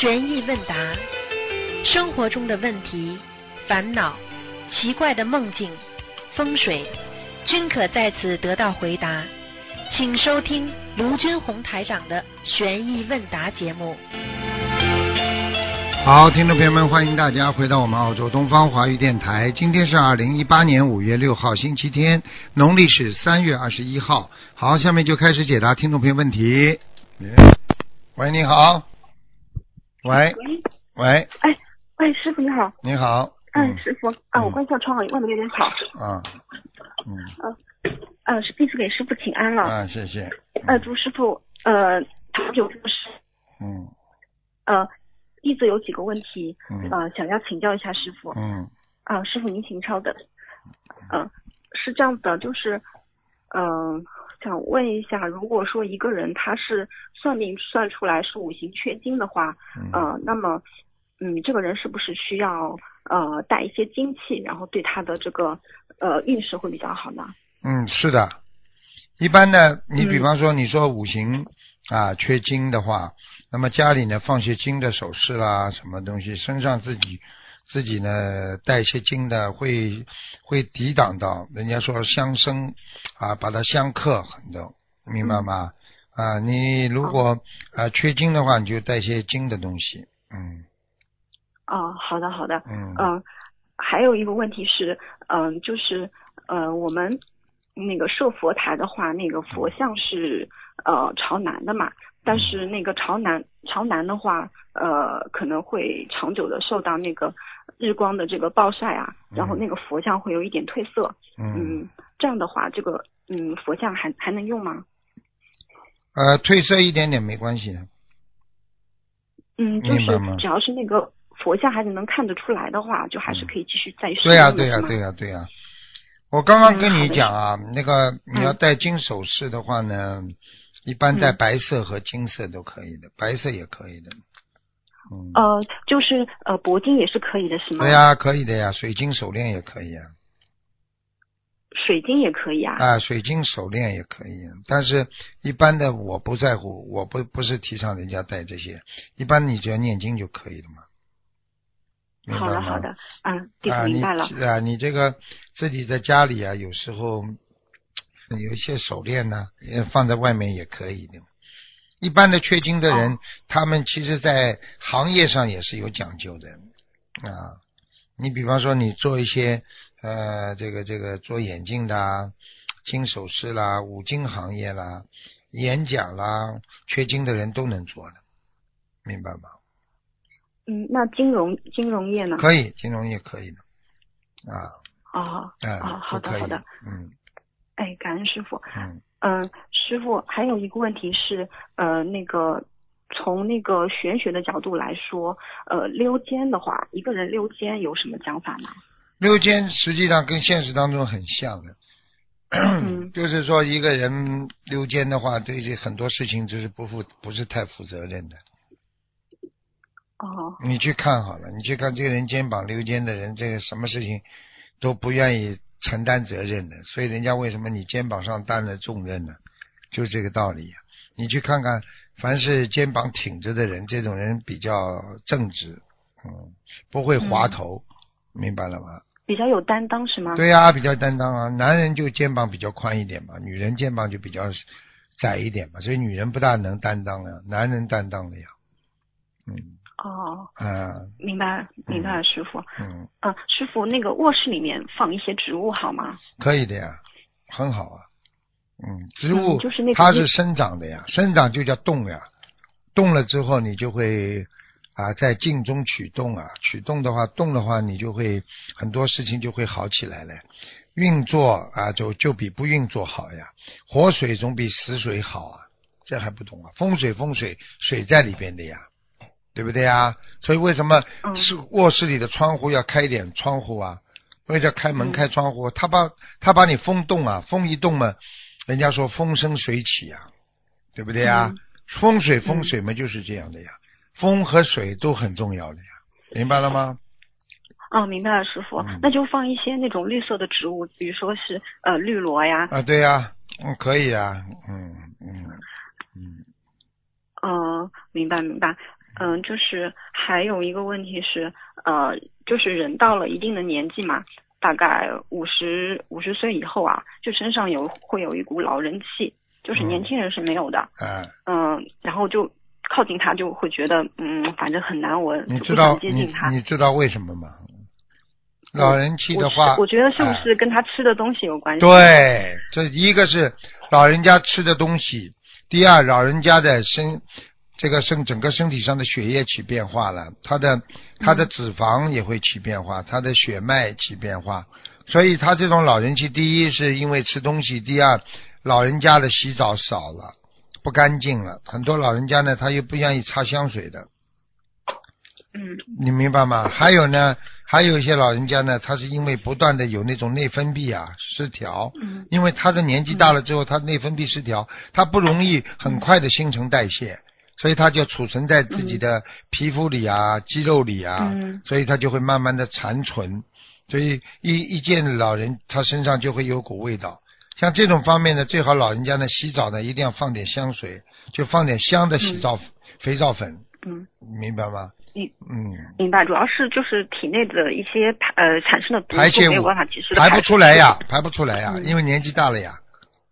悬疑问答，生活中的问题、烦恼、奇怪的梦境、风水，均可在此得到回答。请收听卢军红台长的悬疑问答节目。好，听众朋友们，欢迎大家回到我们澳洲东方华语电台。今天是二零一八年五月六号，星期天，农历是三月二十一号。好，下面就开始解答听众朋友问题。喂，你好。喂喂，喂，哎，喂，师傅你好。你好。嗯，师傅，啊，嗯我关一下窗，外面有点吵。啊，嗯呃，是弟子给师傅请安了。啊，谢谢。呃，朱师傅呃长久住世。嗯呃，弟子有几个问题，嗯呃，想要请教一下师傅。嗯啊、师傅您请稍等。嗯、是这样子的，就是，嗯、想问一下，如果说一个人他是算命算出来是五行缺金的话，嗯呃，那么，嗯，这个人是不是需要呃带一些精气，然后对他的这个呃运势会比较好呢？嗯，是的。一般呢，你比嗯方说你说五行啊缺金的话，那么家里呢放些金的首饰啦，什么东西，身上自己自己呢带一些金的，会会抵挡到人家说相生啊，把它相克很多，明白吗？啊，你如果啊缺金的话，你就带些金的东西，嗯。哦，好的好的，嗯。嗯、还有一个问题是，嗯、就是呃，我们那个设佛台的话，那个佛像是呃朝南的嘛，但是那个朝南朝南的话，呃，可能会长久的受到那个日光的这个暴晒啊，然后那个佛像会有一点褪色，嗯。嗯，这样的话，这个嗯佛像还还能用吗？呃褪色一点点没关系的，嗯，就是只要是那个佛像还是能看得出来的话，就还是可以继续再。使对呀、对呀、对呀、对呀、我刚刚跟你讲啊，那个你要嗯戴金首饰的话呢，一般戴嗯。白色和金色都可以的，白色也可以的。嗯，呃，就是呃，铂金也是可以的，是吗？对呀、可以的呀，水晶手链也可以啊，水晶也可以啊。啊，水晶手链也可以，但是一般的我不在乎，我不不是提倡人家戴这些，一般你只要念经就可以了嘛。好的，好的，嗯，弟啊，你子明白了。啊，你这个自己在家里啊，有时候有一些手链呢、也放在外面也可以的。一般的缺金的人，哦他们其实在行业上也是有讲究的啊。你比方说，你做一些呃，这个这个做眼镜的啊，金首饰啦、五金行业啦、演讲啦，缺金的人都能做的，明白吗？嗯，那金融金融业呢？可以，金融业可以的啊。哦，哎，哦，好的好的，嗯哎，感恩师傅。嗯嗯，师傅还有一个问题是，呃，那个从那个玄学的角度来说，呃，溜肩的话，一个人溜肩有什么讲法吗？溜肩实际上跟现实当中很像的，嗯 就是说一个人溜肩的话，对这很多事情就是不负不是太负责任的。哦，你去看好了，你去看这个人肩膀溜肩的人，这个什么事情都不愿意承担责任的，所以人家为什么你肩膀上担了重任呢？就这个道理呀、你去看看，凡是肩膀挺着的人，这种人比较正直，嗯，不会滑头，明白了吗？比较有担当是吗？对呀、比较担当啊。男人就肩膀比较宽一点嘛，女人肩膀就比较窄一点嘛，所以女人不大能担当呀，男人担当的呀。嗯哦，嗯明白明白了，师傅。嗯，嗯，师傅，那个卧室里面放一些植物好吗？可以的呀，很好啊。嗯，植物、嗯就是那它是生长的呀，生长就叫动呀，动了之后你就会啊在静中取动啊，取动的话动的话你就会很多事情就会好起来了。运作啊就就比不运作好呀，活水总比死水好啊，这还不懂啊？风水风水水在里边的呀，对不对呀？所以为什么嗯是卧室里的窗户要开一点窗户啊？为什么要开门嗯开窗户？他把他把你风动啊，风一动嘛，人家说风生水起呀、对不对呀？嗯风水风水嘛就是这样的呀，风和水都很重要的呀，明白了吗？哦，明白了，师傅。嗯那就放一些那种绿色的植物，比如说是呃绿萝呀，啊，对呀，嗯，可以啊，嗯嗯嗯，嗯、明白明白。嗯，就是还有一个问题是，呃，就是人到了一定的年纪嘛，大概五十五十岁以后啊，就身上有会有一股老人气，就是年轻人是没有的。嗯，嗯，然后就靠近他就会觉得，嗯，反正很难闻，你知道接近你他。你知道为什么吗？老人气的话，我我觉得是不哎是跟他吃的东西有关系？，对，这一个是老人家吃的东西，第二老人家的身，这个身整个身体上的血液起变化了，他的他的脂肪也会起变化，他的血脉起变化，所以他这种老人气，第一是因为吃东西，第二老人家的洗澡少了，不干净了，很多老人家呢他又不愿意擦香水的，嗯。你明白吗？还有呢，还有一些老人家呢，他是因为不断的有那种内分泌啊失调，嗯。因为他的年纪大了之后，他内分泌失调，他不容易很快的新陈代谢，所以它就储存在自己的皮肤里啊、肌肉里啊，嗯。所以它就会慢慢的残存，所以一一见老人，他身上就会有股味道。像这种方面呢，最好老人家呢洗澡呢一定要放点香水，就放点香的洗澡、肥皂粉，嗯，明白吗？明嗯。明白，主要是就是体内的一些排呃产生的毒素没有办法及时的排不出来呀，排不出来呀，嗯因为年纪大了呀，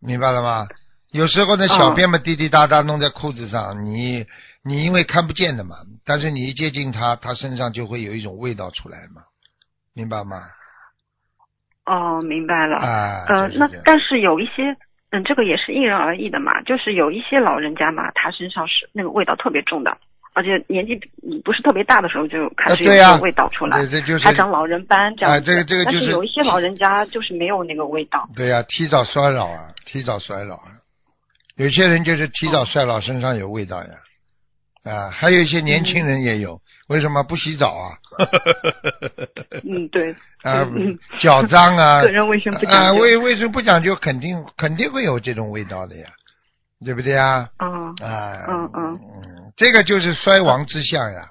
明白了吗？有时候呢，嗯小便嘛滴滴答答弄在裤子上，你你因为看不见的嘛，但是你一接近他，他身上就会有一种味道出来嘛，明白吗？哦，明白了。啊，呃，那但是有一些，嗯，这个也是因人而异的嘛。就是有一些老人家嘛，他身上是那个味道特别重的，而且年纪嗯不是特别大的时候就开始有味道出来，对，这就是还长老人斑这样子。啊这个这个就是但是有一些老人家就是没有那个味道。对呀、提早衰老啊，提早衰老啊，有些人就是提早衰老，身上有味道呀，啊，还有一些年轻人也有，为什么不洗澡啊？嗯，对。啊嗯，脚脏啊，个人卫生不讲啊，究卫卫生不讲究，肯定肯定会有这种味道的呀，对不对呀？嗯啊，嗯嗯。嗯，这个就是衰亡之象呀。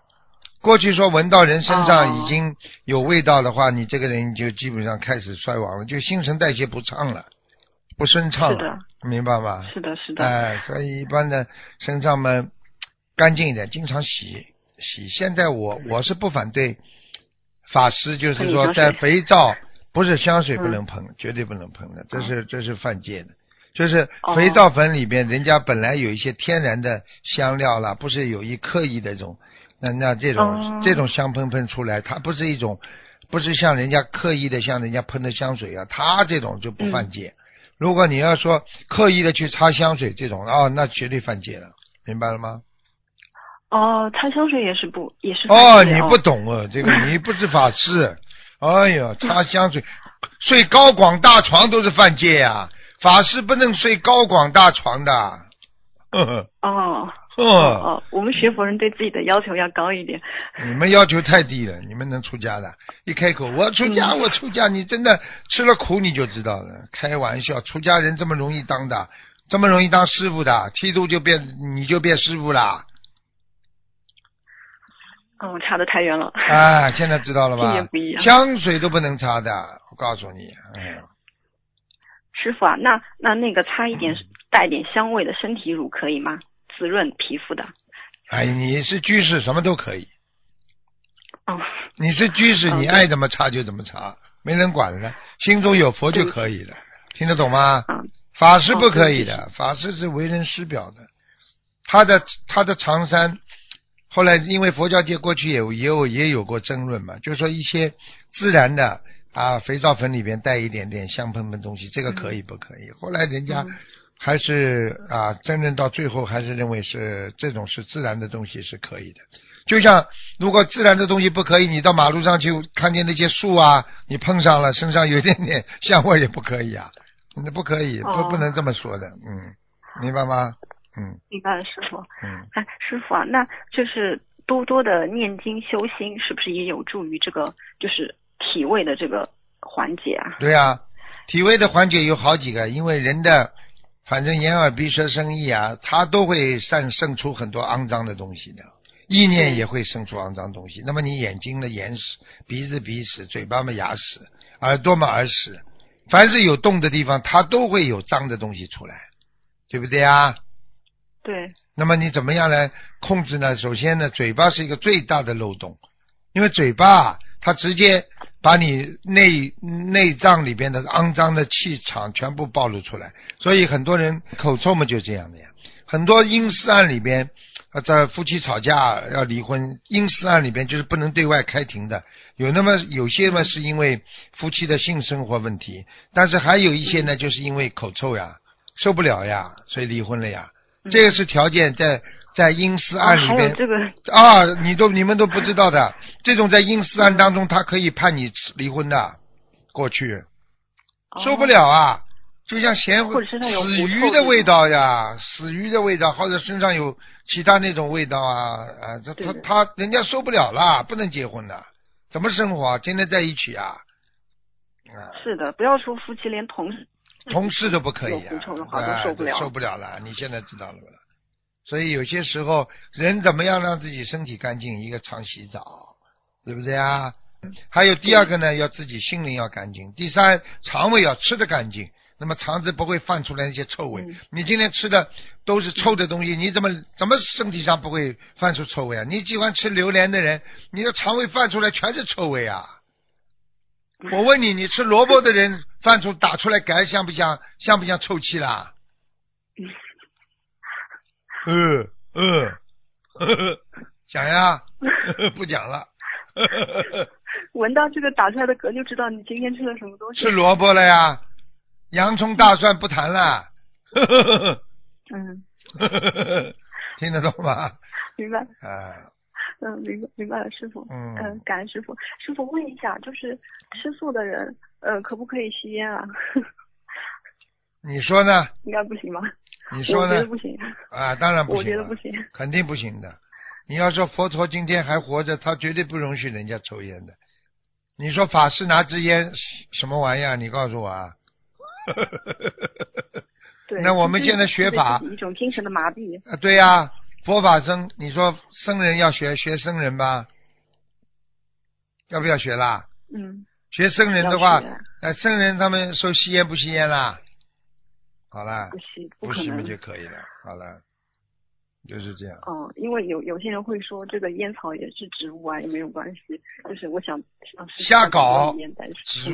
过去说闻到人身上哦。已经有味道的话，你这个人就基本上开始衰亡了，就新陈代谢不畅了，不顺畅是了，明白吗？是的，是的。哎，所以一般的身上嘛干净一点，经常洗洗。现在我我是不反对法师，就是说在肥皂不是香水不嗯能喷，绝对不能喷的，这是这是犯戒的。就是哦肥皂粉里边，人家本来有一些天然的香料啦，不是有意刻意的这种，那那这种、哦这种香喷喷出来，它不是一种，不是像人家刻意的像人家喷的香水啊，它这种就不犯戒。如果你要说刻意的去擦香水这种，哦，那绝对犯戒了，明白了吗？哦，擦香水也是不也是哦，你不懂哦，这个 你不是法师。哎呀，擦香水，睡高广大床都是犯戒呀、法师不能睡高广大床的。呵呵哦呵，哦，我们学佛人对自己的要求要高一点。你们要求太低了，你们能出家的？一开口我出家，嗯我出家，你真的吃了苦你就知道了。开玩笑，出家人这么容易当的，这么容易当师傅的，剃度就变你就变师傅啦。嗯，差的太远了。啊，现在知道了吧境界不一？样香水都不能擦的，我告诉你，哎呀，师傅啊，那那那个擦一点带点香味的身体乳可以吗？滋润皮肤的。哎，你是居士，什么都可以。哦，你是居士，嗯你爱怎么擦就怎么擦，没人管了，心中有佛就可以了，听得懂吗？嗯法师不可以哦的，法师是为人师表的。他的他的长衫，后来因为佛教界过去也有也有也有过争论嘛，就是说一些自然的啊肥皂粉里边带一点点香喷喷东西，这个可以不可以？后来人家嗯还是啊真正到最后还是认为是这种是自然的东西是可以的。就像如果自然的东西不可以，你到马路上去看见那些树啊，你碰上了身上有一点点香味也不可以啊，那不可以，不哦不能这么说的，嗯，明白吗？嗯明白了，师傅。嗯，哎，师傅啊，那就是多多的念经修心，是不是也有助于这个就是体味的这个缓解啊？对啊、体味的缓解有好几个，因为人的反正眼耳鼻舌身意啊，它都会散生出很多肮脏的东西的。意念也会生出肮脏东西，那么你眼睛的眼屎，鼻子鼻屎，嘴巴嘛牙屎，耳朵嘛耳屎，凡是有洞的地方，它都会有脏的东西出来，对不对啊？对，那么你怎么样来控制呢？首先呢，嘴巴是一个最大的漏洞，因为嘴巴它直接把你内内脏里边的肮脏的气场全部暴露出来，所以很多人口臭嘛就这样的呀。很多阴私案里边，呃，在夫妻吵架要离婚，阴私案里边就是不能对外开庭的。有那么有些嘛是因为夫妻的性生活问题，但是还有一些呢，就是因为口臭呀，受不了呀，所以离婚了呀。这个是条件，在在阴私案里嗯还有边这个，啊，你都你们都不知道的，这种在阴私案当中，他可以判你离婚的，过去受不了啊，就像咸死鱼的味道呀，死鱼的味道，或者身上有其他那种味道啊啊，这他他人家受不了啦，不能结婚的，怎么生活啊？天天在一起啊，啊，是的，不要说夫妻，连同事同事都不可以有啊啊受不了。受不了了。你现在知道了不啦？所以有些时候，人怎么样让自己身体干净？一个常洗澡，对不对啊？还有第二个呢，要自己心灵要干净。第三，肠胃要吃得干净，那么肠子不会放出来那些臭味。嗯你今天吃的都是臭的东西，你怎么怎么身体上不会放出臭味啊？你喜欢吃榴莲的人，你的肠胃放出来全是臭味啊！我问你，你吃萝卜的人放出打出来嗝像不像像不像臭气啦？嗯嗯，呵呵讲呀，不讲了。闻到这个打出来的嗝，就知道你今天吃了什么东西。吃萝卜了呀，洋葱大蒜不谈了。呵呵呵呵嗯，听得懂吗？明白。啊，嗯，明白明白了，师傅。嗯嗯，感恩师傅。师傅问一下，就是吃素的人，呃，可不可以吸烟啊？你说呢？应该不行吧？你说呢我觉得？不行。啊，当然不行。我觉得不行。肯定不行的。你要说佛陀今天还活着，他绝对不容许人家抽烟的。你说法师拿支烟什么玩意儿？你告诉我啊！对。那我们现在学法一种精神的麻痹。啊，对呀、佛法僧，你说僧人要学学僧人吧？要不要学啦？嗯，学僧人的话要学，呃，僧人他们说吸烟不吸烟啦？好了不，吸，不吸嘛能。就可以了。好了，就是这样。哦，因为有有些人会说这个烟草也是植物啊，也没有关系。就是我想瞎搞植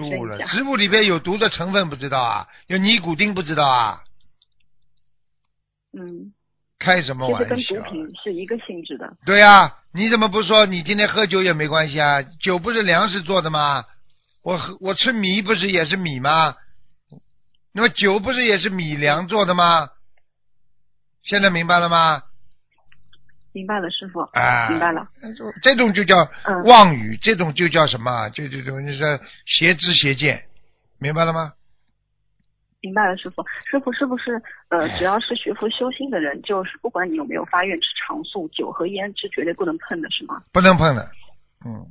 物里边有毒的成分不知道啊？有尼古丁不知道啊？嗯，开什么其实跟毒玩笑啊？品是一个性质的。对呀、你怎么不说你今天喝酒也没关系啊？酒不是粮食做的吗？我喝我吃米不是也是米吗？那么酒不是也是米粮做的吗？现在明白了吗？明白了，师傅。啊，明白了。这种就叫嗯妄语，这种就叫什么？就这种就是邪知邪见，明白了吗？明白了，师傅。师傅是不是呃，只要是学佛修心的人，就是不管你有没有发愿吃长素，酒和烟是绝对不能碰的，是吗？不能碰的。嗯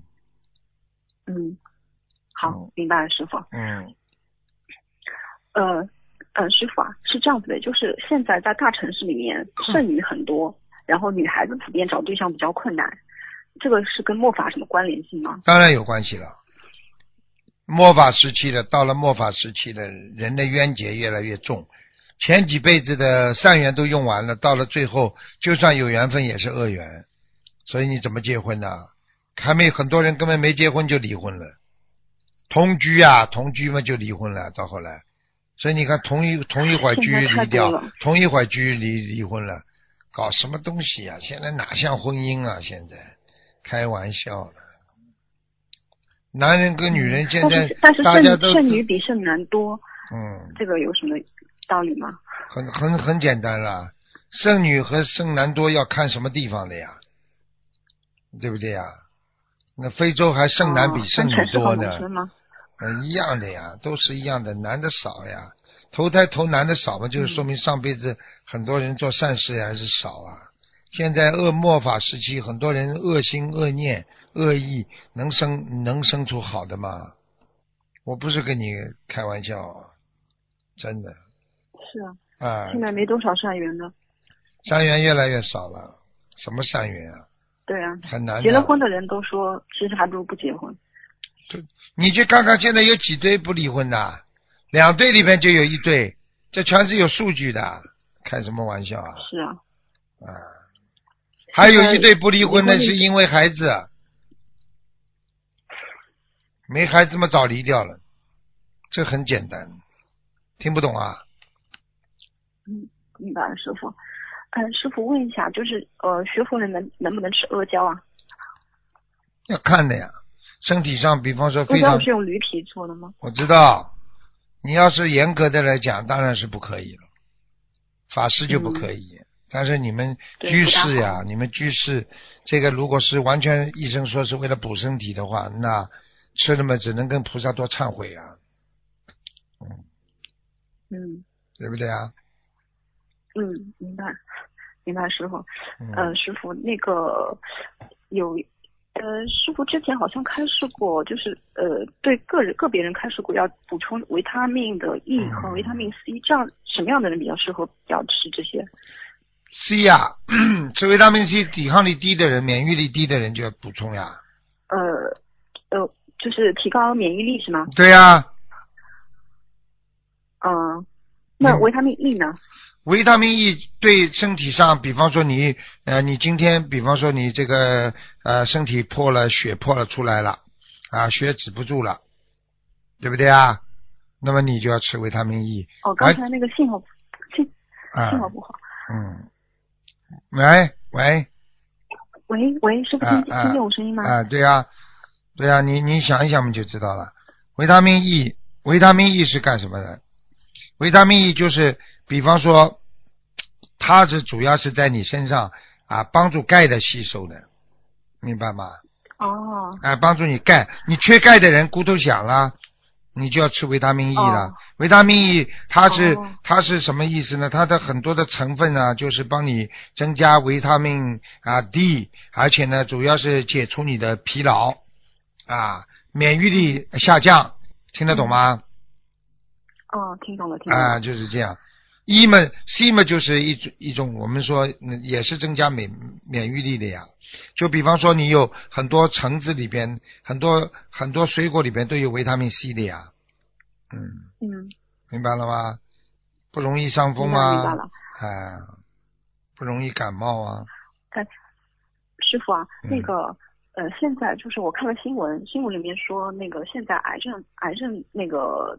嗯，好嗯，明白了，师傅。嗯，呃，呃，师傅啊，是这样子的，就是现在在大城市里面剩女很多，然后女孩子普遍找对象比较困难，这个是跟末法什么关联性吗？当然有关系了。末法时期的，到了末法时期的人的冤结越来越重，前几辈子的善缘都用完了，到了最后，就算有缘分也是恶缘，所以你怎么结婚呢？还没很多人根本没结婚就离婚了，同居啊，同居嘛就离婚了，到后来，所以你看同一同一会儿居现在太离掉，同一会儿居离离婚了，搞什么东西呀、现在哪像婚姻啊？现在开玩笑了。男人跟女人现在但是但是大家都剩剩女比剩男多，嗯，这个有什么道理吗？很很很简单啦，剩女和剩男多要看什么地方的呀，对不对呀？那非洲还剩男比哦剩女多呢，农一样的呀，都是一样的，男的少呀，投胎投男的少嘛，就是说明上辈子很多人做善事还是少啊。现在恶末法时期，很多人恶心、恶念、恶意，能生能生出好的吗？我不是跟你开玩笑啊，真的是啊，啊，现在没多少善缘呢。善缘越来越少了，什么善缘啊？对啊，很难。结了婚的人都说，其实还不如不结婚。你去看看现在有几对不离婚的？两对里面就有一对，这全是有数据的，开什么玩笑啊？是啊，啊，还有一对不离婚的是因为孩子，没孩子嘛早离掉了，这很简单，听不懂啊？嗯明白了，师傅。嗯，师傅问一下，就是呃，学佛人能能不能吃阿胶啊？要看的呀，身体上，比方说非常是用驴皮做的吗？我知道，你要是严格的来讲，当然是不可以了，法师就不可以。但是你们居士呀，好你们居士，这个如果是完全医生说是为了补身体的话，那吃了嘛，只能跟菩萨多忏悔啊，嗯对不对啊？嗯，明白，明白，师傅。嗯，呃，师傅，那个有，呃，师傅之前好像开示过，就是呃，对个人个别人开示过要补充维他命的 E 嗯和维他命 C，这样什么样的人比较适合要吃这些？C 呀、吃维他命 C，抵抗力低的人、免疫力低的人就要补充呀。呃呃，就是提高免疫力是吗？对呀、嗯、那嗯维他命 E 呢？维他命 E 对身体上，比方说你呃，你今天比方说你这个呃身体破了，血破了出来了，啊，血止不住了，对不对啊？那么你就要吃维他命 E 哦，刚才那个信号信啊信，号不好。嗯，喂喂喂喂，师傅啊听听见我声音吗？啊，对呀、对呀、你你想一想，我们就知道了。维他命 E，维他命 E 是干什么的？维他命 E 就是，比方说，它是主要是在你身上啊，帮助钙的吸收的，明白吗？哦啊，帮助你钙，你缺钙的人骨头响了，你就要吃维他命 E 了。哦维他命 E 它是、哦它是什么意思呢？它的很多的成分呢，就是帮你增加维他命啊 D，而且呢，主要是解除你的疲劳啊，免疫力下降，听得懂吗？哦，听懂了，听懂了。啊，就是这样。一嘛，C 嘛，就是一种一种，我们说嗯也是增加免免疫力的呀。就比方说，你有很多橙子里边，很多很多水果里边都有维他命 C 的呀。嗯，嗯，明白了吗？不容易伤风啊？明白了。哎，不容易感冒啊。师傅啊，嗯那个呃，现在就是我看了新闻，新闻里面说那个现在癌症癌症那个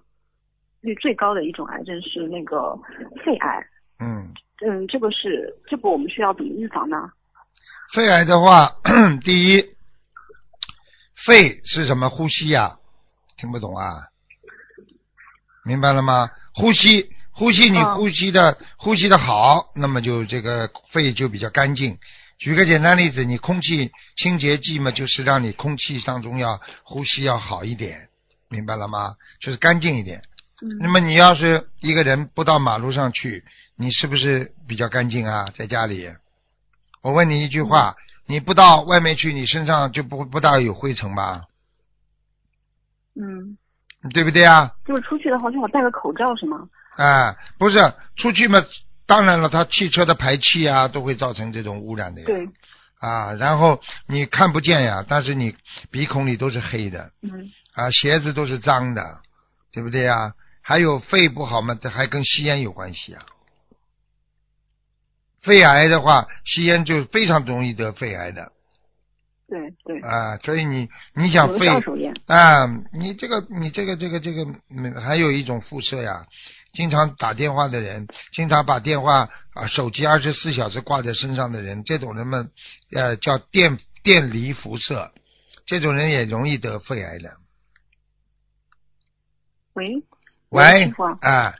率最高的一种癌症是那个肺癌。嗯，嗯，这个是这个我们需要怎么预防呢？肺癌的话，第一，肺是什么？呼吸呀、听不懂啊？明白了吗？呼吸，呼吸，你哦呼吸的、呼吸的好，那么就这个肺就比较干净。举个简单例子，你空气清洁剂嘛，就是让你空气当中要呼吸要好一点，明白了吗？就是干净一点。嗯，那么你要是一个人不到马路上去，你是不是比较干净啊？在家里，我问你一句话，你不到外面去，你身上就不不大有灰尘吧？嗯，对不对啊？就是出去的话最好戴个口罩是吗？啊，不是出去嘛，当然了，它汽车的排气啊，都会造成这种污染的呀。对，啊，然后你看不见呀，但是你鼻孔里都是黑的嗯啊，鞋子都是脏的，对不对呀？还有肺不好嘛，这还跟吸烟有关系啊。肺癌的话，吸烟就非常容易得肺癌的对对，啊，所以你你想肺。啊，你这个你这个这个这个，嗯，还有一种辐射呀，经常打电话的人，经常把电话啊手机二十四小时挂在身上的人，这种人们呃叫电电离辐射，这种人也容易得肺癌的。喂，喂啊，啊，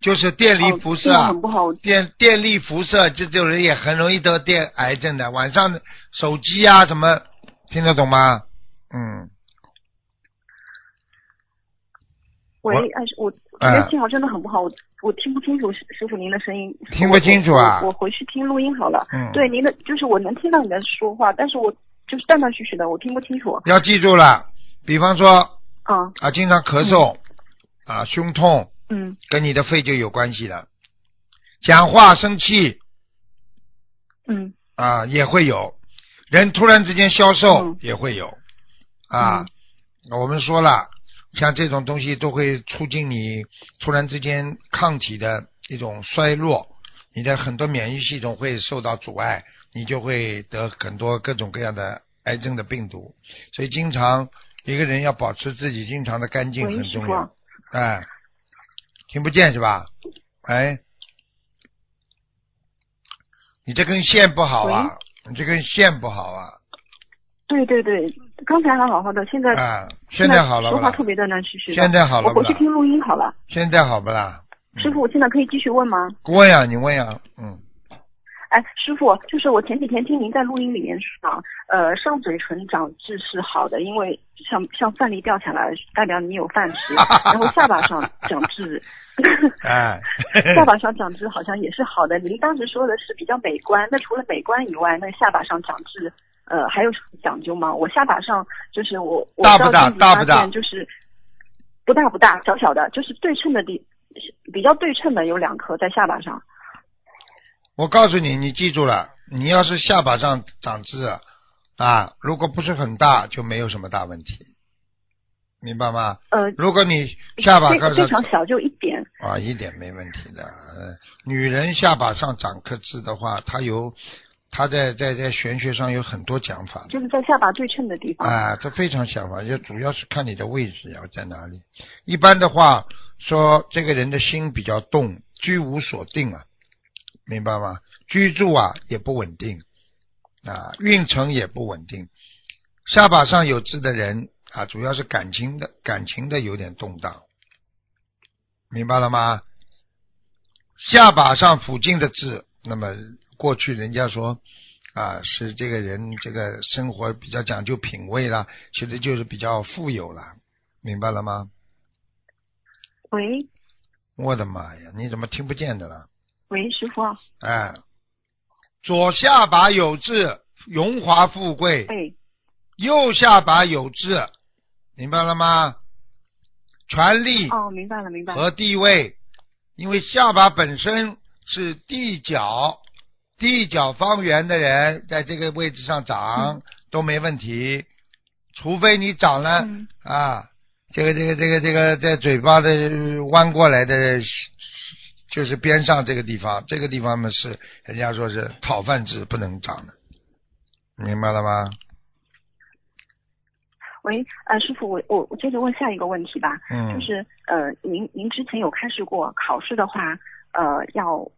就是电离哦辐射很不好。电电力辐射，这种人也很容易得电癌症的。晚上手机啊什么，听得懂吗？嗯，喂，我哎，我哎觉得信号真的很不好，我我听不清楚师师傅您的声音。听不清楚啊我回去听录音好了。嗯对您的，就是我能听到你的说话，但是我就是断断续续的，我听不清楚。要记住了，比方说啊，啊，经常咳嗽，啊，胸痛，嗯跟你的肺就有关系了。讲话生气嗯啊，也会有。人突然之间消瘦、嗯也会有。啊，我们说了，像这种东西都会促进你突然之间抗体的一种衰弱，你的很多免疫系统会受到阻碍，你就会得很多各种各样的癌症的病毒。所以经常一个人要保持自己经常的干净很重要。哎，听不见是吧？哎，你这根线不好啊，你这根线不好啊，对对对，刚才还好好的，现在、啊，现在好了说话特？别断断续续。现在好了我回去？听录音好了。现在好不啦？师傅，我现在可以继续问吗？问呀，你问呀，嗯，哎，师傅，就是我前几天听您在录音里面说啊，呃，上嘴唇长痣是好的，因为像像饭粒掉下来，代表你有饭吃，然后下巴上长痣，哎，下巴上长痣好像也是好的。您当时说的是比较美观，那除了美观以外，那下巴上长痣，呃，还有什么讲究吗？我下巴上就是我我大不大照镜大不大现就是不大不大，小小的，就是对称的地，比较对称的有两颗在下巴上。我告诉你，你记住了，你要是下巴上长痣啊，如果不是很大，就没有什么大问题，明白吗？呃，如果你下巴非上非常小，就一点。啊，一点没问题的。呃，女人下巴上长颗痣的话，她有，她在在在玄学上有很多讲法。就是在下巴对称的地方。啊，这非常想法，就主要是看你的位置要在哪里。一般的话说，这个人的心比较动，居无所定啊，明白吗？居住啊也不稳定啊，运程也不稳定。下巴上有痣的人啊，主要是感情的感情的有点动荡，明白了吗？下巴上附近的痣，那么过去人家说啊，是这个人这个生活比较讲究品味啦，其实就是比较富有了，明白了吗？喂我的妈呀，你怎么听不见的了？喂，师傅，哎，左下巴有痣，荣华富贵；对，右下巴有痣，明白了吗？权力哦，明白了，明白了。和地位，因为下巴本身是地角，地角方圆的人在这个位置上长、都没问题，除非你长了、嗯。啊，这个这个这个这个在嘴巴的弯过来的，就是边上这个地方，这个地方嘛是人家说是讨饭制不能长的，明白了吗？喂，呃，师傅，我我我接着问下一个问题吧，嗯，就是呃，您您之前有开示过，考试的话，呃，要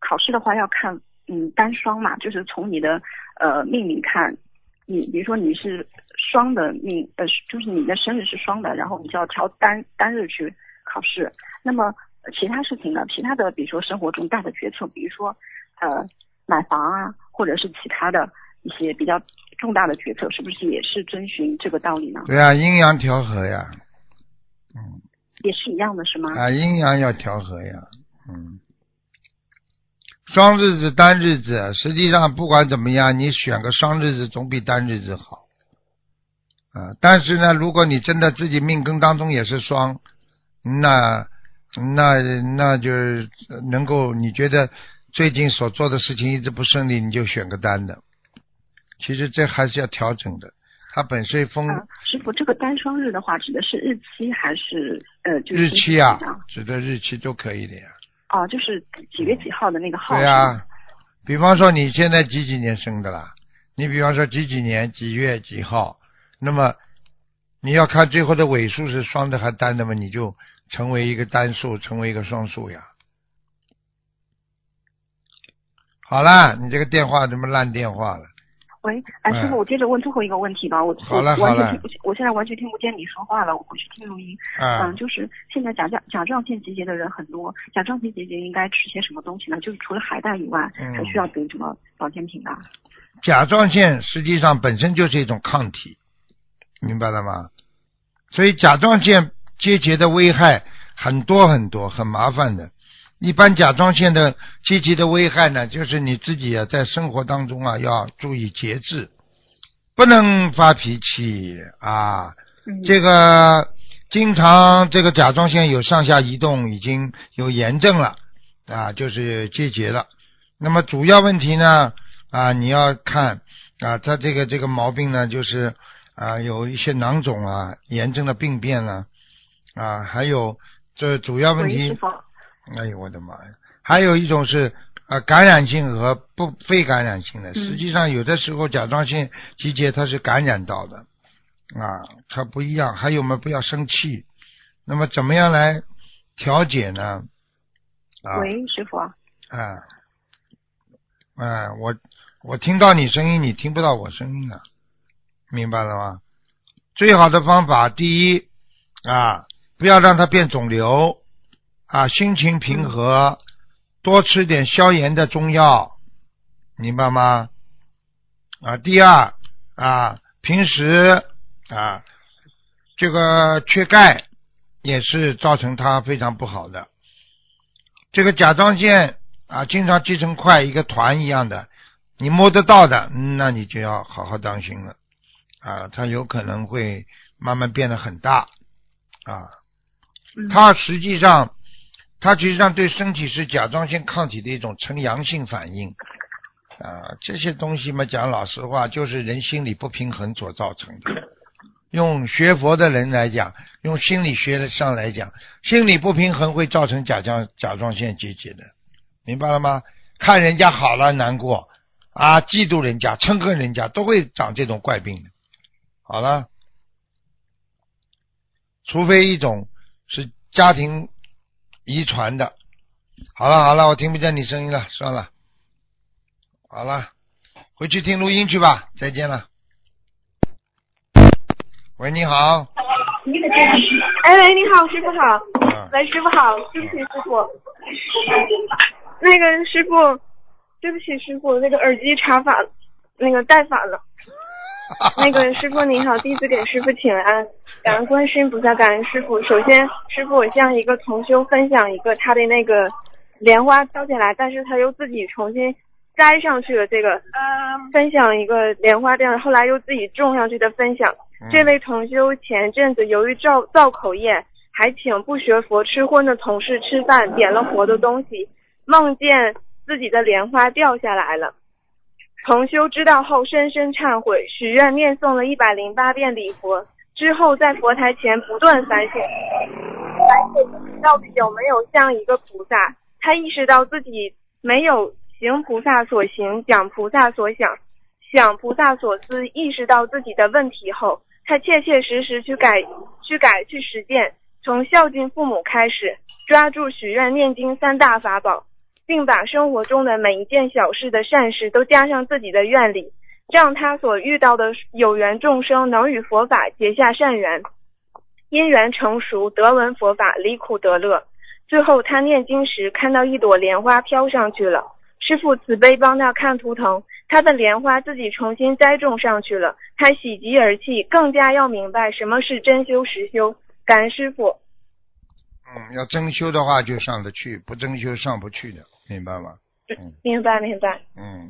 考试的话要看嗯单双嘛，就是从你的呃命里看，你比如说你是双的命，呃，就是你的生日是双的，然后你就要挑单单日去考试。那么呃其他事情呢？其他的比如说生活中大的决策，比如说呃买房啊，或者是其他的一些比较重大的决策，是不是也是遵循这个道理呢？对啊，阴阳调和呀，嗯。也是一样的，是吗？啊，阴阳要调和呀，嗯。双日子、单日子，实际上不管怎么样，你选个双日子总比单日子好。啊，但是呢，如果你真的自己命根当中也是双，那那那就是能够你觉得最近所做的事情一直不顺利，你就选个单的。其实这还是要调整的，它本身风啊，师傅，这个单双日的话，指的是日期还是呃，就是日期啊指的日期都可以的呀。哦，就是几月几号的那个号。对啊、比方说你现在几几年生的啦？你比方说几几年几月几号，那么你要看最后的尾数是双的还单的嘛，你就成为一个单数，成为一个双数呀。好啦，你这个电话怎么烂电话了？喂，哎，师嗯傅，我接着问最后一个问题吧。我好了我完全听不，我现在完全听不见你说话了。我回去听录音。啊嗯，，就是现在甲状甲状腺结节的人很多，甲状腺结节应该吃些什么东西呢？就是除了海带以外，嗯还需要补什么保健品呢？甲状腺实际上本身就是一种抗体，明白了吗？所以甲状腺结节的危害很多很多，很麻烦的。一般甲状腺的结节的危害呢，就是你自己啊，在生活当中啊要注意节制，不能发脾气啊。嗯，这个经常这个甲状腺有上下移动，已经有炎症了啊，就是结节了。那么主要问题呢啊，你要看啊，它这个这个毛病呢，就是啊有一些囊肿啊、炎症的病变了啊，还有这主要问题。哎呦我的妈呀！还有一种是啊感染性和不非感染性的。嗯实际上有的时候甲状腺结节它是感染到的啊，它不一样。还有嘛，不要生气。那么怎么样来调节呢？啊，喂，师傅啊，哎，哎，我我听到你声音，你听不到我声音啊，明白了吗？最好的方法，第一啊，不要让它变肿瘤啊，心情平和，多吃点消炎的中药，明白吗？啊，第二啊，平时啊，这个缺钙也是造成它非常不好的。这个甲状腺啊，经常积成块，一个团一样的，你摸得到的，嗯那你就要好好当心了啊，它有可能会慢慢变得很大啊。嗯它实际上，它实际上对身体是甲状腺抗体的一种呈阳性反应啊。这些东西嘛，讲老实话，就是人心理不平衡所造成的。用学佛的人来讲，用心理学上来讲，心理不平衡会造成甲状甲状腺结节的，明白了吗？看人家好了难过啊，嫉妒人家、憎恨人家，都会长这种怪病的。好了，除非一种是家庭遗传的。好了好了，我听不见你声音了，算了。好了，回去听录音去吧，再见了。喂，你好，哎喂，你好，师傅好。嗯，喂，师傅好，对不起，师傅。那个师傅，对不起，师傅，那个耳机插反，那个戴反了。那个师傅您好，弟子给师傅请安，感恩观世音菩萨，感恩师傅。首先，师傅我向一个同修分享一个他的那个莲花飘下来，但是他又自己重新摘上去了。这个分享一个莲花掉，后来又自己种上去的分享。嗯这位同修前阵子由于造造口业，还请不学佛吃荤的同事吃饭，点了活的东西，梦见自己的莲花掉下来了。同修知道后深深忏悔，许愿念诵了一百零八遍礼佛，之后在佛台前不断反省，反省自己到底有没有像一个菩萨。他意识到自己没有行菩萨所行，讲菩萨所想，想菩萨所思，意识到自己的问题后，他切切实实去改、去改、去实践，从孝敬父母开始，抓住许愿、念经三大法宝，并把生活中的每一件小事的善事都加上自己的愿力，让他所遇到的有缘众生能与佛法结下善缘，因缘成熟，得闻佛法，离苦得乐。最后，他念经时看到一朵莲花飘上去了，师傅慈悲帮他看图腾，他的莲花自己重新栽种上去了，他喜极而泣，更加要明白什么是真修实修。感恩师傅。嗯，要真修的话就上得去，不真修上不去的，明白吗？嗯明白明白，嗯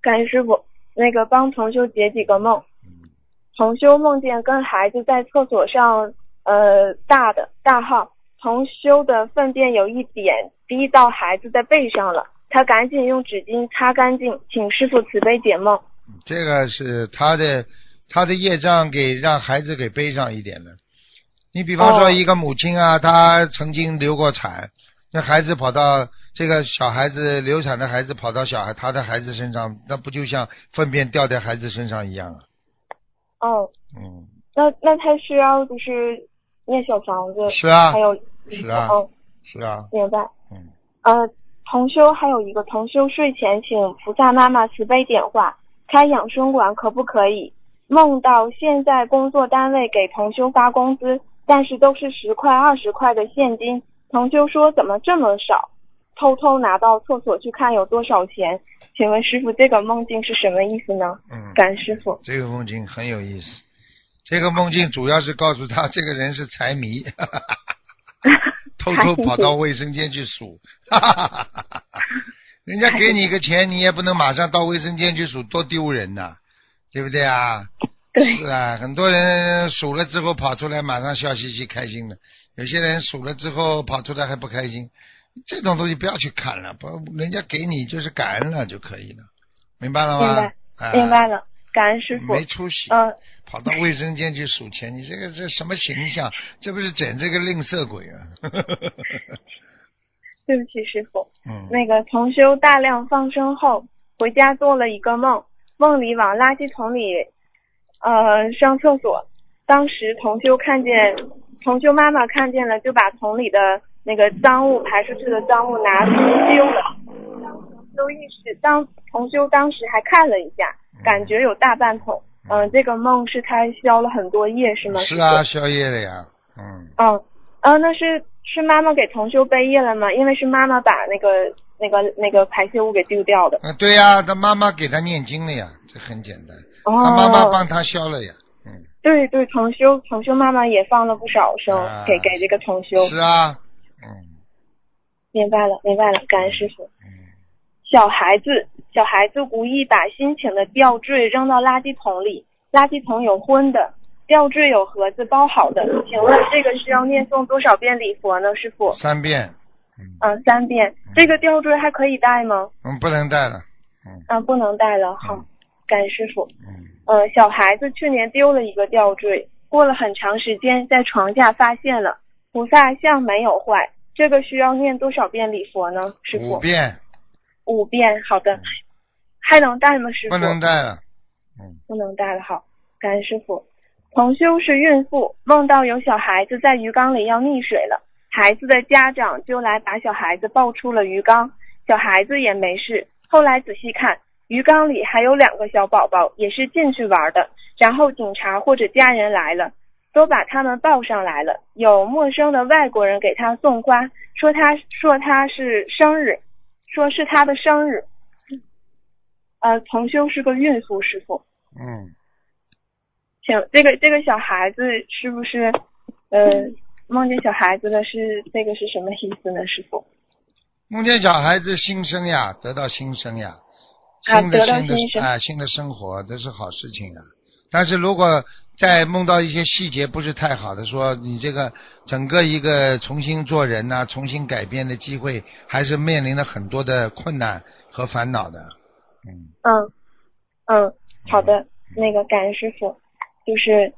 感谢师傅。那个帮同修解几个梦，嗯同修梦见跟孩子在厕所上，呃，大的大号，同修的粪便有一点滴到孩子的背上了，他赶紧用纸巾擦干净，请师傅慈悲解梦。这个是他的他的业障给让孩子给背上一点的。你比方说哦一个母亲啊，她曾经流过产，那孩子跑到这个小孩子流产的孩子跑到小孩他的孩子身上，那不就像粪便掉在孩子身上一样啊？哦，嗯，那那他需要就是念小房子，是啊还，有是啊哦，是啊，明白。嗯，呃，同修还有一个同修睡前请菩萨妈妈慈悲点化，开养生馆可不可以？梦到现在工作单位给同修发工资，但是都是十块二十块的现金。同修说怎么这么少？偷偷拿到厕所去看有多少钱。请问师傅，这个梦境是什么意思呢？嗯，感师傅。这个梦境很有意思。这个梦境主要是告诉他，这个人是财迷，偷偷跑到卫生间去数。人家给你个钱，你也不能马上到卫生间去数，多丢人呐、对不对啊？对，是啊，很多人数了之后跑出来，马上笑嘻嘻开心的；有些人数了之后跑出来还不开心。这种东西不要去看了，不，人家给你就是感恩了就可以了，明白了吗？明白啊明白了，感恩师傅。没出息，嗯、跑到卫生间去数钱，你这个这什么形象？这不是整这个吝啬鬼啊！对不起，师傅。嗯，那个同修大量放生后，回家做了一个梦，梦里往垃圾桶里，呃，上厕所。当时同修看见，同修妈妈看见了，就把桶里的那个脏物排出去的脏物拿出丢了。都意识，当同修当时还看了一下，感觉有大半桶。嗯、这个梦是他消了很多业是吗？是啊，傅宵夜了呀，嗯，嗯，呃，那是是妈妈给同修背业了吗？因为是妈妈把那个那个那个排泄物给丢掉的。啊，对呀，他妈妈给他念经了呀，这很简单，哦，他妈妈帮他消了呀，嗯，对对，同修同修妈妈也放了不少生、啊给给这个同修。是啊，嗯明白了，明白了，感恩师傅。嗯，小孩子小孩子无意把新请的吊坠扔到垃圾桶里，垃圾桶有荤的，吊坠有盒子包好的，请问这个需要念诵多少遍礼佛呢，师傅？三遍，嗯嗯，三遍。这个吊坠还可以戴吗？嗯，不能带了，嗯啊，不能戴了。好，感恩师傅。嗯，呃，小孩子去年丢了一个吊坠，过了很长时间，在床下发现了，菩萨像没有坏。这个需要念多少遍礼佛呢？师傅？五遍，五遍。好的。还能带吗，师傅？不能带了，嗯不能带了。好，感恩师傅。同修是孕妇，梦到有小孩子在鱼缸里要溺水了，孩子的家长就来把小孩子抱出了鱼缸，小孩子也没事。后来仔细看，鱼缸里还有两个小宝宝，也是进去玩的。然后警察或者家人来了，都把他们抱上来了。有陌生的外国人给他送花，说他说他是生日，说是他的生日。呃，同修是个孕妇，师傅。嗯，请这个这个小孩子是不是呃梦见小孩子的是这个是什么意思呢？师傅梦见小孩子新生呀，得到新生呀，啊新的得到新的啊新的生活，这是好事情啊。但是如果再梦到一些细节不是太好的，说你这个整个一个重新做人呐、重新改变的机会，还是面临了很多的困难和烦恼的。嗯，嗯嗯，好的，那个感恩师傅，就是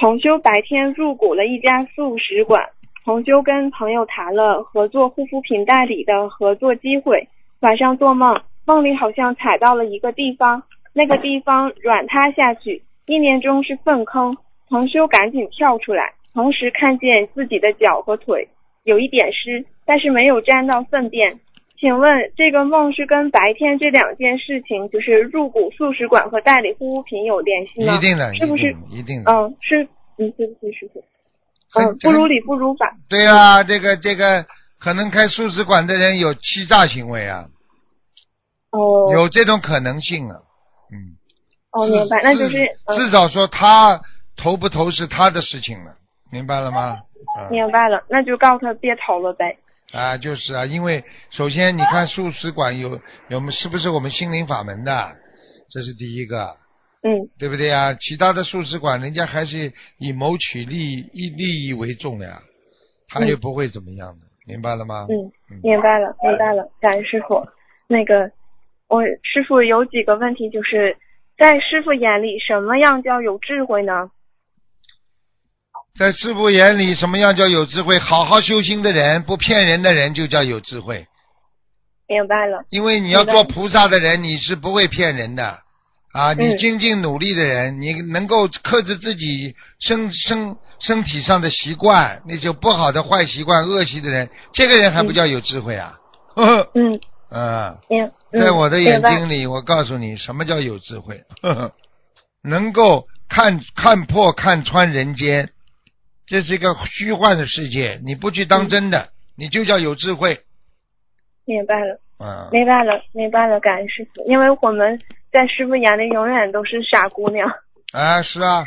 同修白天入股了一家素食馆，同修跟朋友谈了合作护肤品代理的合作机会。晚上做梦，梦里好像踩到了一个地方，那个地方软塌下去，意念中是粪坑。同修赶紧跳出来，同时看见自己的脚和腿有一点湿，但是没有沾到粪便。请问这个梦是跟白天这两件事情，就是入股素食馆和代理护肤品有联系吗？一定的，是不是一定？的。嗯，是，嗯，对不起，师傅。嗯，不如理不如法。对啊，这个这个可能开素食馆的人有欺诈行为啊，哦，有这种可能性啊。嗯，哦，明白，那就是至嗯，至少说他投不投是他的事情了，明白了吗？啊明白了，那就告诉他别投了呗。啊，就是啊，因为首先你看素食馆有有没是不是我们心灵法门的，这是第一个，嗯对不对啊？其他的素食馆人家还是以谋取利益利益为重的呀，他又不会怎么样的，明白了吗？嗯，嗯明白了，明白了，感恩师傅。那个，我师傅有几个问题，就是在师傅眼里，什么样叫有智慧呢？在师傅眼里，什么样叫有智慧？好好修心的人，不骗人的人，就叫有智慧。明白了，因为你要做菩萨的人，你是不会骗人的啊！你嗯精进努力的人，你能够克制自己身身身体上的习惯，那些不好的坏习惯、恶习的人，这个人还不叫有智慧啊！嗯嗯在我的眼睛里，我告诉你，什么叫有智慧？呵呵，能够看看破、看穿人间，这是一个虚幻的世界，你不去嗯当真的，你就叫有智慧。明白了，啊，明白了，明白了，感恩师傅。因为我们在师傅眼里永远都是傻姑娘。啊，是啊，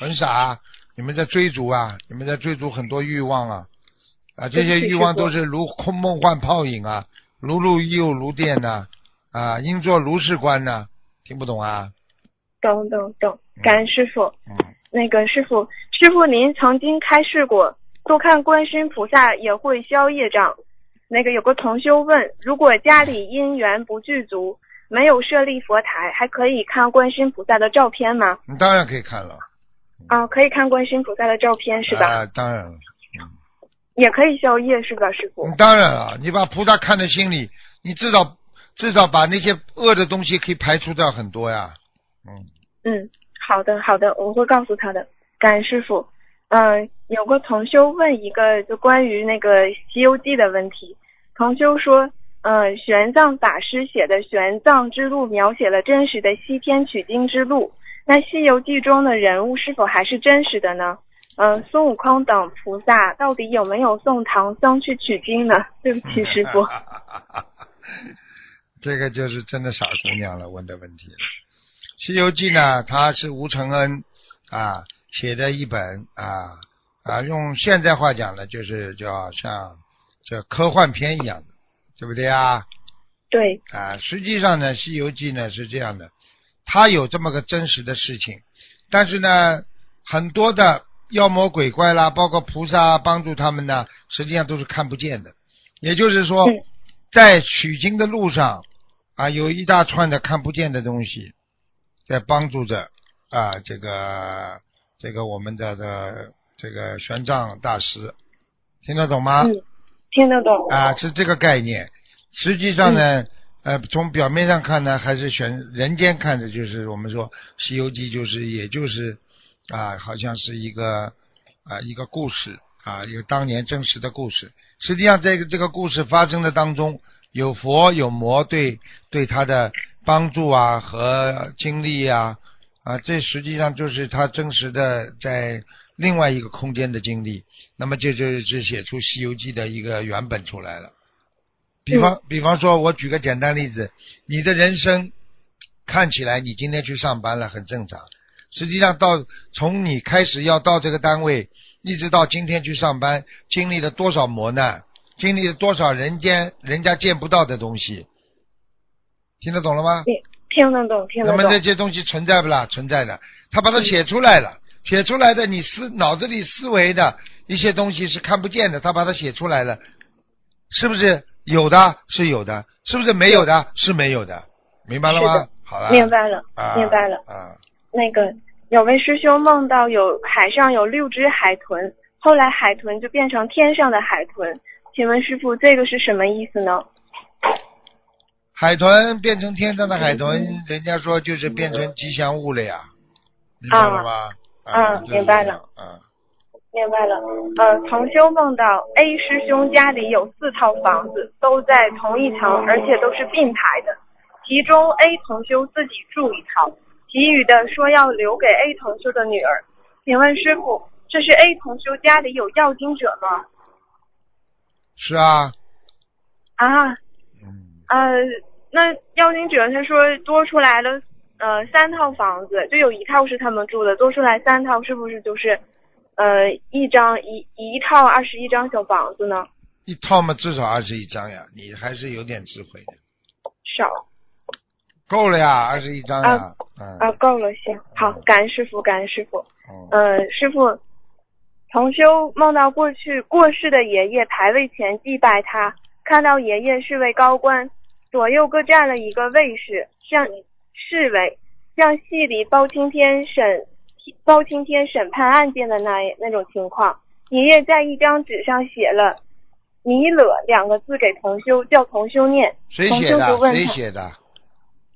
很傻啊，你们在追逐啊，你们在追逐很多欲望啊，啊，这些欲望都是如空梦幻泡影啊，如露又如电呐、啊，应做如是观呢、听不懂啊？懂懂懂，感恩师傅。嗯，那个师傅，师傅您曾经开示过，多看观世音菩萨也会消业障。那个有个同修问，如果家里因缘不具足，没有设立佛台，还可以看观世音菩萨的照片吗？你当然可以看了，啊，可以看观世音菩萨的照片是吧？啊，当然了，也可以消业是吧，师傅？嗯当然了，你把菩萨看在心里，你至少至少把那些恶的东西可以排除掉很多呀。嗯，嗯，好的好的，我会告诉他的。感恩师傅。嗯、有个同修问一个就关于那个《西游记》的问题。同修说，嗯、玄奘法师写的《玄奘之路》描写了真实的西天取经之路。那《西游记》中的人物是否还是真实的呢？嗯、孙悟空等菩萨到底有没有送唐僧去取经呢？对不起，师傅。这个就是真的傻姑娘了，问的问题了。《西游记》呢，它是吴承恩啊写的一本啊啊，用现在话讲呢，就是叫像这科幻片一样的，对不对啊？对，啊，实际上呢，《西游记》呢是这样的，它有这么个真实的事情，但是呢，很多的妖魔鬼怪啦，包括菩萨帮助他们呢，实际上都是看不见的。也就是说嗯，在取经的路上啊，有一大串的看不见的东西在帮助着啊，这个这个我们的的这个玄奘大师，听得懂吗？嗯，听得懂。啊，是这个概念。实际上呢，呃，从表面上看呢，还是玄人间看的，就是我们说《西游记》，就是也就是啊，好像是一个啊一个故事啊，一个当年真实的故事。实际上，这个这个故事发生的当中，有佛有魔对对他的帮助啊和经历啊啊，这实际上就是他真实的在另外一个空间的经历。那么这就是写出《西游记》的一个原本出来了。比方，比方说，我举个简单例子，你的人生看起来你今天去上班了，很正常。实际上到从你开始要到这个单位，一直到今天去上班，经历了多少磨难，经历了多少人间人家见不到的东西，听得懂了吗？听得懂，听得懂那么。这些东西存在不啦？存在的，他把它写出来了，写出来的你思脑子里思维的一些东西是看不见的，他把它写出来了，是不是有的？是有的，是不是没有的？是没有的，明白了吗？好了，明白了，啊，明白了。啊，那个有位师兄梦到有海上有六只海豚，后来海豚就变成天上的海豚，请问师傅这个是什么意思呢？海豚变成天上的海豚，人家说就是变成吉祥物了呀，明白了吗？啊就是明白了这样。啊，明白了。呃，同修梦到 A 师兄家里有四套房子，都在同一层，而且都是并排的。其中 A 同修自己住一套，其余的说要留给 A 同修的女儿。请问师傅，这是 A 同修家里有要经者吗？是啊，啊，嗯，呃，那要经者他说多出来了，呃，三套房子，就有一套是他们住的，多出来三套，是不是就是，呃，一张一一套二十一张小房子呢？一套嘛至少二十一张呀，你还是有点智慧的，少。够了呀，二十一张呀，嗯，啊，够了，行，好，感恩师傅，感恩师傅。嗯呃，师傅，同修梦到过去过世的爷爷牌位前祭拜他，看到爷爷是位高官，左右各站了一个卫士，像侍卫，像戏里包青天审包青天审判案件的那那种情况。爷爷在一张纸上写了“弥勒”两个字给同修，叫同修念。谁写的？问，谁写的？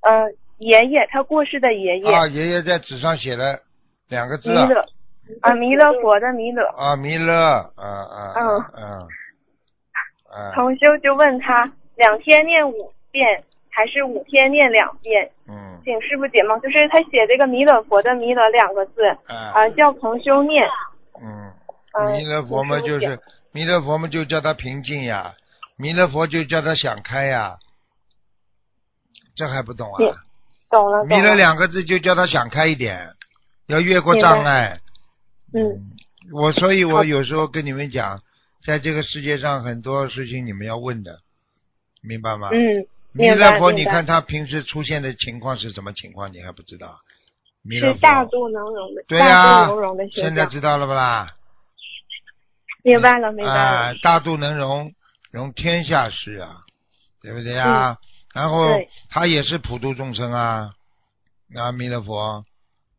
呃，爷爷，他过世的爷爷，啊，爷爷在纸上写了两个字弥勒，啊，弥勒佛的弥勒。啊，弥勒，啊啊，嗯嗯，嗯，同修就问他，两天念五遍还是五天念两遍？嗯，请师傅解梦。就是他写这个弥勒佛的弥勒两个字，啊，啊，叫同修念。嗯，嗯弥勒佛嘛，就是弥勒佛嘛，就叫他平静呀，弥勒佛就叫他想开呀，这还不懂啊？懂了，弥勒。两个字就叫他想开一点，要越过障碍。嗯，我所以，我有时候跟你们讲，在这个世界上很多事情你们要问的，明白吗？嗯，弥勒佛，你看他平时出现的情况是什么情况？你还不知道？弥勒佛是大度能容的，对呀。现在知道了不啦？明白了，明白大度能容，容天下事啊，对不对呀？然后他也是普度众生啊，啊，弥勒佛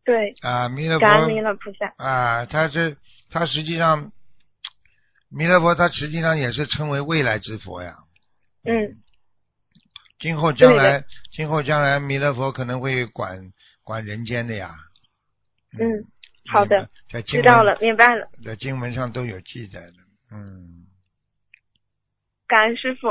对，啊，弥勒佛感恩弥勒菩萨。啊，他是他实际上弥勒佛他实际上也是称为未来之佛呀。嗯。今后将来，今后将来，弥勒佛可能会管管人间的呀。嗯，好的，知道了，明白了。在经文上都有记载的，嗯。感恩师傅，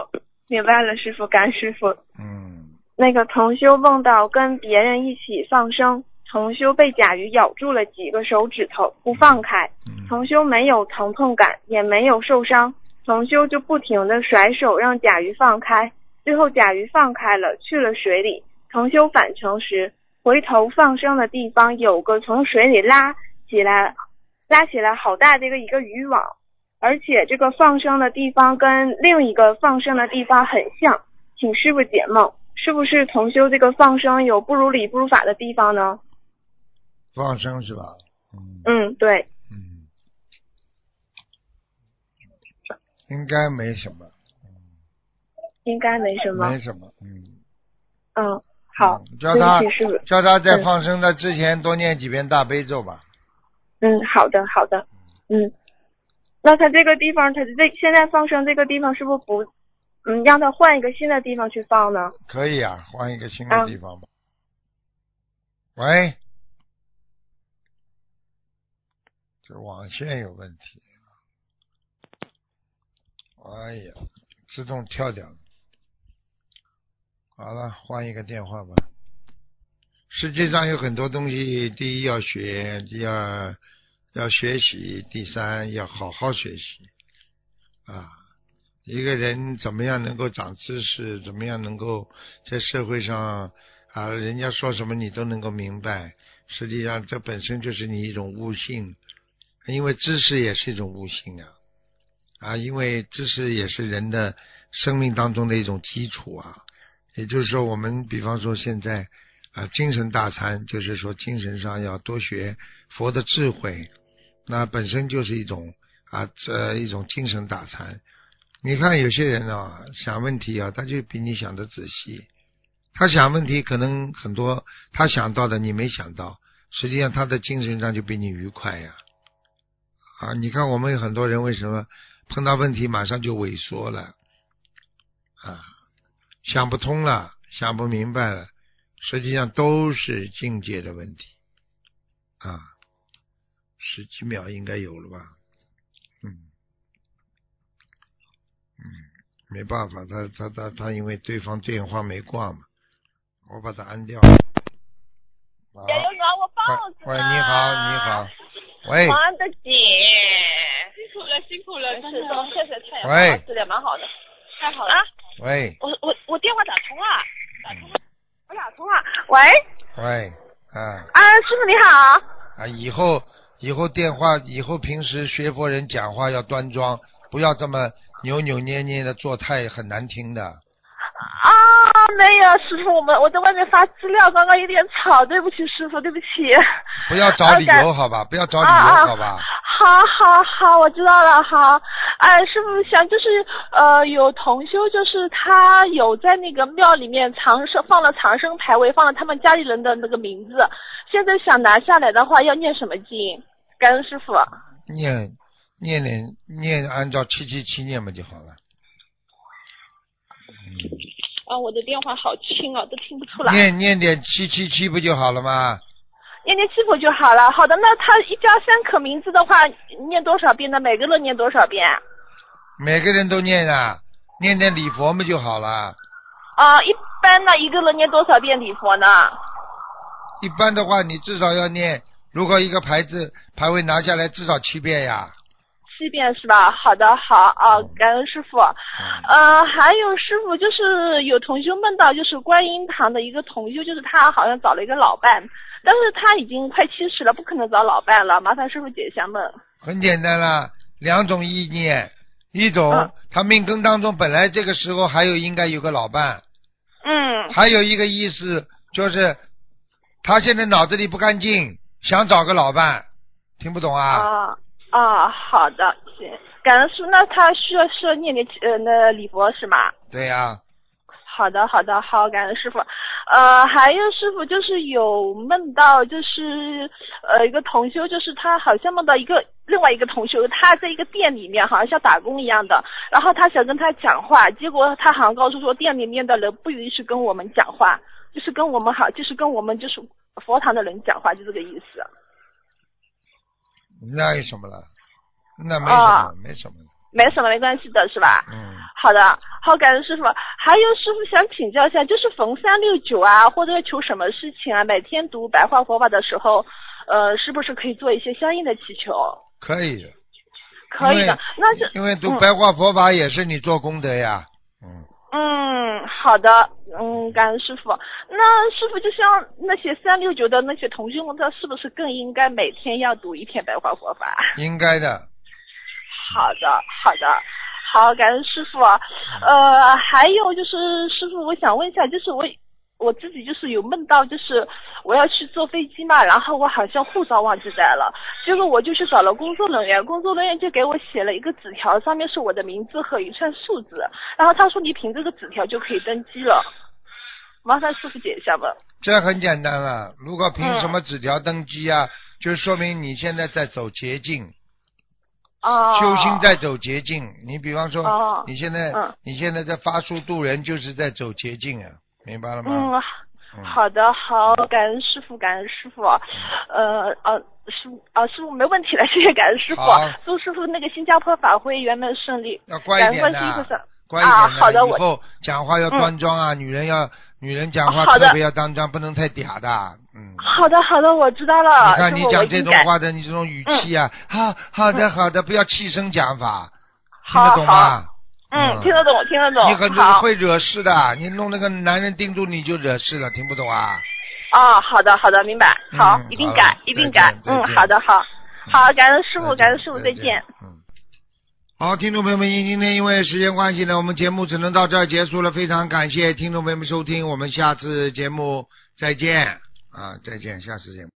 明白了，师傅，感恩师傅。嗯。那个同修梦到跟别人一起放生，同修被甲鱼咬住了几个手指头，不放开。同修没有疼痛感，也没有受伤，同修就不停的甩手让甲鱼放开。最后甲鱼放开了，去了水里。同修返程时，回头放生的地方有个从水里拉起来、拉起来好大的一个一个渔网，而且这个放生的地方跟另一个放生的地方很像，请师傅解梦。是不是同修这个放生有不如理不如法的地方呢？放生是吧？嗯。嗯，对。嗯。应该没什么。应该没什么。没什么，嗯。嗯，好。叫他叫他在放生的之前多念几遍大悲咒吧。嗯，好的，好的。嗯。那他这个地方，他这现在放生这个地方是不是不？嗯，让他换一个新的地方去放呢？可以啊，换一个新的地方吧。喂，这网线有问题。哎呀，自动跳掉了。好了，换一个电话吧。世界上有很多东西，第一要学，第二要学习，第三要好好学习啊。一个人怎么样能够长知识？怎么样能够在社会上啊？人家说什么你都能够明白。实际上，这本身就是你一种悟性，因为知识也是一种悟性啊啊！因为知识也是人的生命当中的一种基础啊。也就是说，我们比方说现在啊，精神大餐，就是说精神上要多学佛的智慧，那本身就是一种啊，这一种精神大餐。你看有些人啊，想问题啊，他就比你想的仔细。他想问题可能很多，他想到的你没想到，实际上他的精神上就比你愉快呀。你看我们有很多人为什么碰到问题马上就萎缩了？啊，想不通了，想不明白了，实际上都是境界的问题。啊，十几秒应该有了吧？嗯。嗯，没办法，他他他他，因为对方电话没挂嘛，我把他按掉。加油哥，我放子。喂，你好，你好。喂。王的姐，了，辛苦了，真的，谢谢太阳。喂。吃的蛮好的，太好了。喂。我我我电话打通了，打通了，我打通了。喂。喂，啊。啊，师傅你好。啊，以后以后电话以后平时学佛人讲话要端庄，不要这么。扭扭捏捏的做太很难听的。啊，没有师傅，我们我在外面发资料，刚刚有点吵，对不起师傅，对不起。不要找理由好吧，不要找理由好吧。好好好，我知道了，好。哎，师傅想就是呃，有同修，就是他有在那个庙里面长生放了长生牌位，放了他们家里人的那个名字，现在想拿下来的话，要念什么经？感恩师傅。念。念念念，按照七七七念嘛就好了。啊，我的电话好轻啊，都听不出来。念念点七七七不就好了吗？念念七不就好了？好的，那他一家三口名字的话，念多少遍呢？每个人念多少遍？每个人都念啊，念念礼佛不就好了。啊，一般呢，一个人念多少遍礼佛呢？一般的话，你至少要念，如果一个牌子牌位拿下来，至少七遍呀。七遍是吧？好的，好啊，感恩师傅。呃，还有师傅，就是有同修梦到，就是观音堂的一个同修，就是他好像找了一个老伴，但是他已经快七十了，不可能找老伴了。麻烦师傅解一下梦。很简单啦，两种意念，一种他命根当中本来这个时候还有应该有个老伴，嗯，还有一个意思就是他现在脑子里不干净，想找个老伴，听不懂啊？啊。啊，好的，行，感恩师，那他需要需要念念呃那礼佛是吗？对呀。好的，好的，好，感恩师傅。呃，还有师傅就是有梦到，就是呃一个同修，就是他好像梦到一个另外一个同修，他在一个店里面，好像像打工一样的，然后他想跟他讲话，结果他好像告诉说店里面的人不允许跟我们讲话，就是跟我们好，就是跟我们就是佛堂的人讲话，就这个意思。那有什么了？那没什么，啊没什么。没什么，没关系的，是吧？嗯，好的，好，感恩师傅。还有师傅想请教一下，就是逢三六九啊，或者求什么事情啊，每天读白话佛法的时候，呃，是不是可以做一些相应的祈求？可以。可以的，那是因为读嗯白话佛法也是你做功德呀。嗯，嗯，好的，嗯，感恩师傅。那师傅就像那些三六九的那些同学们，他是不是更应该每天要读一篇白话佛法？应该的。好的，好的，好，感恩师傅。呃，还有就是师傅，我想问一下，就是我我自己就是有梦到，就是我要去坐飞机嘛，然后我好像护照忘记带了，结果我就去找了工作人员，工作人员就给我写了一个纸条，上面是我的名字和一串数字，然后他说你凭这个纸条就可以登机了，麻烦师傅解一下吧。这很简单了。如果凭嗯什么纸条登机啊？就说明你现在在走捷径，哦，修心在走捷径。你比方说，哦你现在、嗯你现在在发书渡人，就是在走捷径啊，明白了吗？嗯，嗯好的，好，感恩师傅，感恩师傅。呃呃，师傅啊，师傅没问题了，谢谢感恩师傅好。祝师傅那个新加坡法会圆满顺利。要乖一点的。乖一点的。啊好的我以后讲话要端庄啊，女人要女人讲话特别要端庄，不能太嗲的。嗯。好的，好的，我知道了。你看你讲这种话的，你这种语气啊，好好的好的，不要气声讲法，听好得懂吗？嗯，听得懂，听得懂。你很好会惹事的，你弄那个男人盯住你就惹事了，听不懂啊？哦，好的，好的，明白。好，嗯一定改，一定改嗯，好的，好，好，感恩师傅，感恩师傅，再见见。。嗯。好，听众朋友们，今天因为时间关系呢，我们节目只能到这儿结束了。非常感谢听众朋友们收听，我们下次节目再见啊，再见，下次节目。